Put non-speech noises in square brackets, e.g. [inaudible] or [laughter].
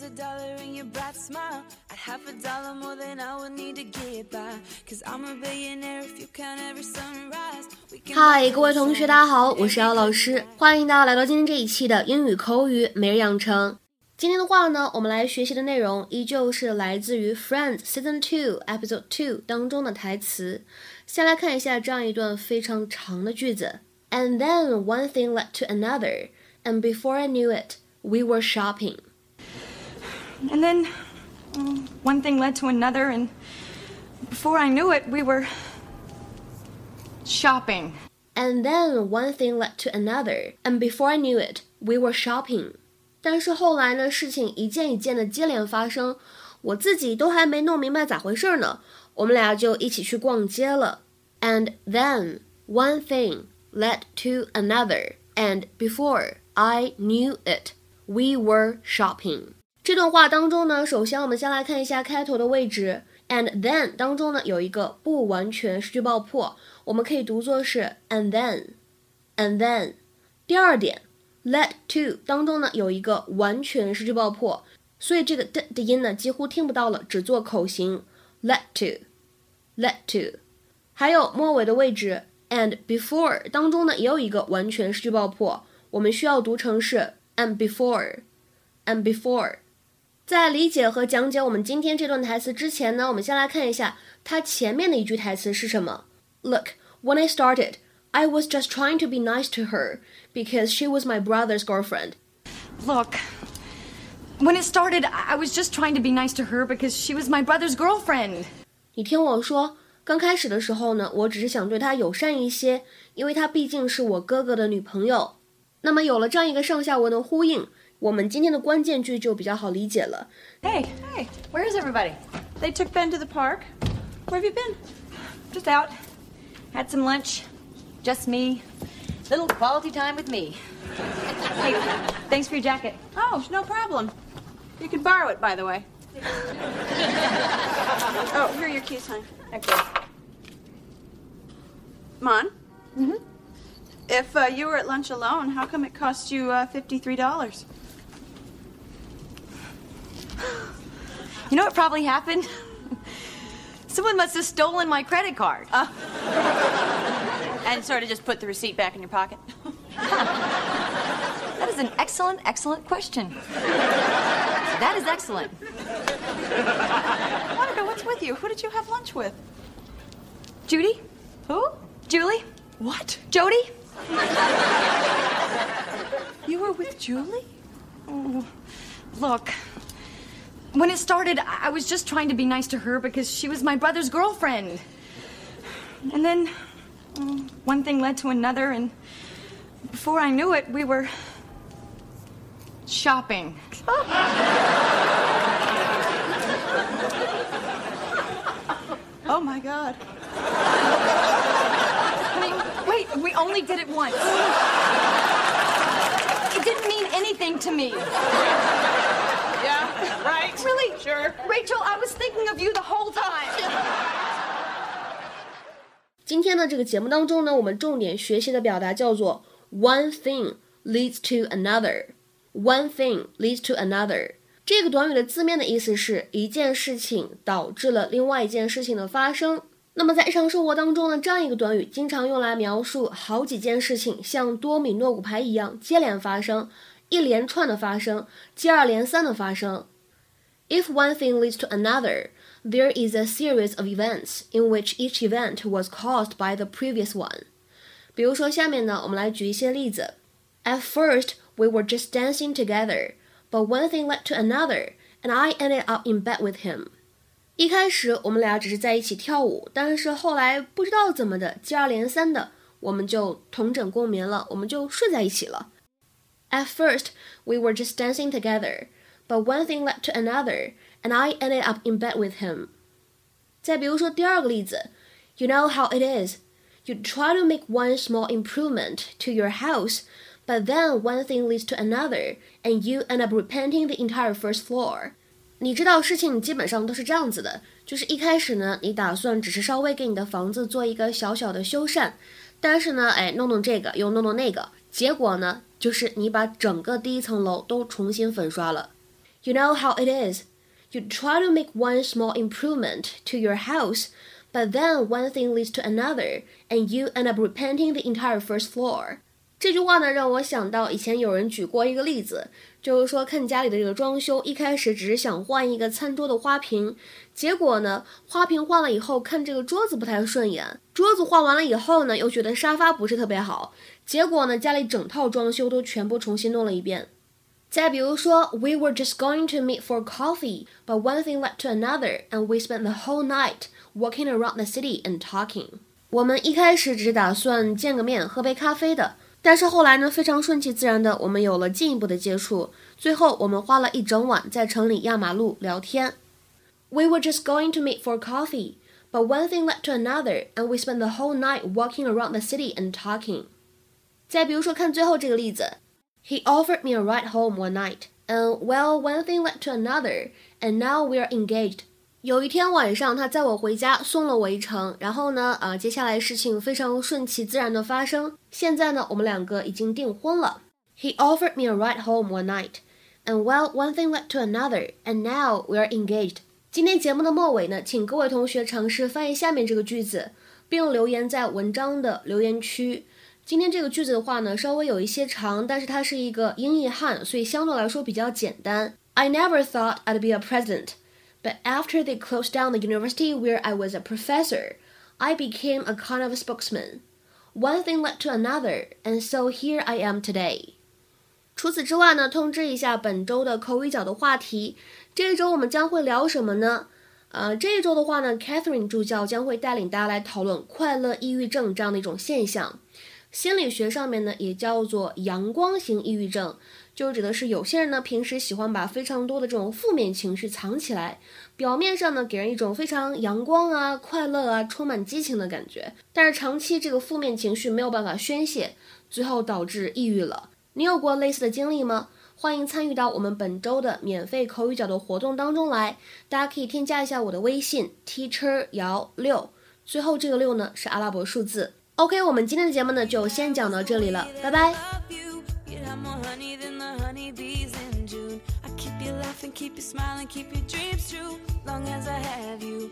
was a dollar in your bright smile, I'd have a dollar more than I would need to get by. Cause I'm a billionaire if you count every sunrise. 嗨，各位同学，大家好，我是姚老师，欢迎大家来到今天这一期的英语口语每日养成。今天的话呢，我们来学习的内容依旧是来自于《Friends》Season Two Episode Two 当中的台词。先来看一下这样一段非常长的句子：And then one thing led to another, and before I knew it, we were shopping. And then um, one thing led to another, and before I knew it, we were shopping. And then one thing led to another, and before I knew it, we were shopping. 但是后来呢，事情一件一件的接连发生，我自己都还没弄明白咋回事呢，我们俩就一起去逛街了。And then one thing led to another, and before I knew it, we were shopping. 这段话当中呢，首先我们先来看一下开头的位置。And then 当中呢有一个不完全失去爆破，我们可以读作是 and then，and then。第二点。Led to 当中呢有一个完全失去爆破，所以这个的的音呢几乎听不到了，只做口型。Led to，led to，还有末尾的位置 and before 当中呢也有一个完全失去爆破，我们需要读成是 and before，and before。在理解和讲解我们今天这段台词之前呢，我们先来看一下它前面的一句台词是什么。Look, when I started. I was just trying to be nice to her because she was my brother's girlfriend. Look, when it started, I was just trying to be nice to her because she was my brother's girlfriend. 你听我说，刚开始的时候呢，我只是想对她友善一些，因为她毕竟是我哥哥的女朋友。那么有了这样一个上下文的呼应，我们今天的关键句就比较好理解了。Hey, hey, where's everybody? They took Ben to the park. Where have you been? Just out. Had some lunch. Just me. Little quality time with me. Hey, thanks for your jacket. Oh, no problem. You can borrow it, by the way. oh, here are your keys, honey. Okay. Mon? Mm-hmm. If uh, you were at lunch alone, how come it cost you uh, $53? You know what probably happened? [laughs] Someone must have stolen my credit card. Uh, [laughs] and sort of just put the receipt back in your pocket? [laughs] that is an excellent, excellent question. That is excellent. Monica, what's with you? Who did you have lunch with? Judy? Who? Julie? What? Jody? You were with Julie? Oh, look. When it started, I was just trying to be nice to her because she was my brother's girlfriend. And then one thing led to another, and before I knew it, we were shopping. [laughs] oh my God. I mean, wait, we only did it once. It didn't mean anything to me. Yeah, right. Really? Sure. Rachel, I was thinking of you the whole time. 今天的这个节目当中呢，我们重点学习的表达叫做 one thing leads to another。one thing leads to another 这个短语的字面的意思是一件事情导致了另外一件事情的发生。 那么在日常生活当中呢，这样一个短语经常用来描述好几件事情像多米诺骨牌一样接连发生，一连串的发生，接二连三的发生。If one thing leads to another, there is a series of events in which each event was caused by the previous one. 比如说，下面呢，我们来举一些例子。At first, we were just dancing together, but one thing led to another, and I ended up in bed with him. 一开始我们俩只是在一起跳舞，但是后来不知道怎么的，接二连三的，我们就同枕共眠了，我们就睡在一起了。At first, we were just dancing together, but one thing led to another, and I ended up in bed with him. 再比如说第二个例子，You know how it is. You try to make one small improvement to your house, but then one thing leads to another, and you end up repainting the entire first floor. 你知道事情基本上都是这样子的，就是一开始呢，你打算只是稍微给你的房子做一个小小的修缮，但是呢，哎，弄弄这个又弄弄那个，结果呢，就是你把整个第一层楼都重新粉刷了。You know how it is. You try to make one small improvement to your house, but then one thing leads to another, and you end up repainting the entire first floor. 这句话呢，让我想到以前有人举过一个例子，就是说看家里的这个装修，一开始只是想换一个餐桌的花瓶，结果呢，花瓶换了以后，看这个桌子不太顺眼，桌子换完了以后呢，又觉得沙发不是特别好，结果呢，家里整套装修都全部重新弄了一遍。再比如说，We were just going to meet for coffee, but one thing led to another, and we spent the whole night walking around the city and talking。我们一开始只是打算见个面，喝杯咖啡的。但是后来呢，非常顺其自然的，我们有了进一步的接触。最后，我们花了一整晚在城里压马路聊天。We were just going to meet for coffee, but one thing led to another, and we spent the whole night walking around the city and talking. 再比如说，看最后这个例子，He offered me a ride home one night, and well, one thing led to another, and now we are engaged. 有一天晚上，他载我回家，送了我一程。然后呢，呃，接下来事情非常顺其自然的发生。现在呢，我们两个已经订婚了。He offered me a ride home one night, and well, one thing led to another, and now we are engaged. 今天节目的末尾呢，请各位同学尝试翻译下面这个句子，并留言在文章的留言区。今天这个句子的话呢，稍微有一些长，但是它是一个英译汉，所以相对来说比较简单。I never thought I'd be a president. But after they closed down the university where I was a professor, I became a kind of spokesman. One thing led to another, and so here I am today. 除此之外呢，通知一下本周的口语角的话题。这一周我们将会聊什么呢？呃，这一周的话呢，Catherine 助教将会带领大家来讨论快乐抑郁症这样的一种现象。心理学上面呢，也叫做阳光型抑郁症。 就指的是有些人呢，平时喜欢把非常多的这种负面情绪藏起来，表面上呢给人一种非常阳光啊、快乐啊、充满激情的感觉，但是长期这个负面情绪没有办法宣泄，最后导致抑郁了。你有过类似的经历吗？欢迎参与到我们本周的免费口语角的活动当中来，大家可以添加一下我的微信 teacher 姚六，最后这个六呢是阿拉伯数字。OK，我们今天的节目呢就先讲到这里了，拜拜。And keep you smiling, keep your dreams true. Long as I have you,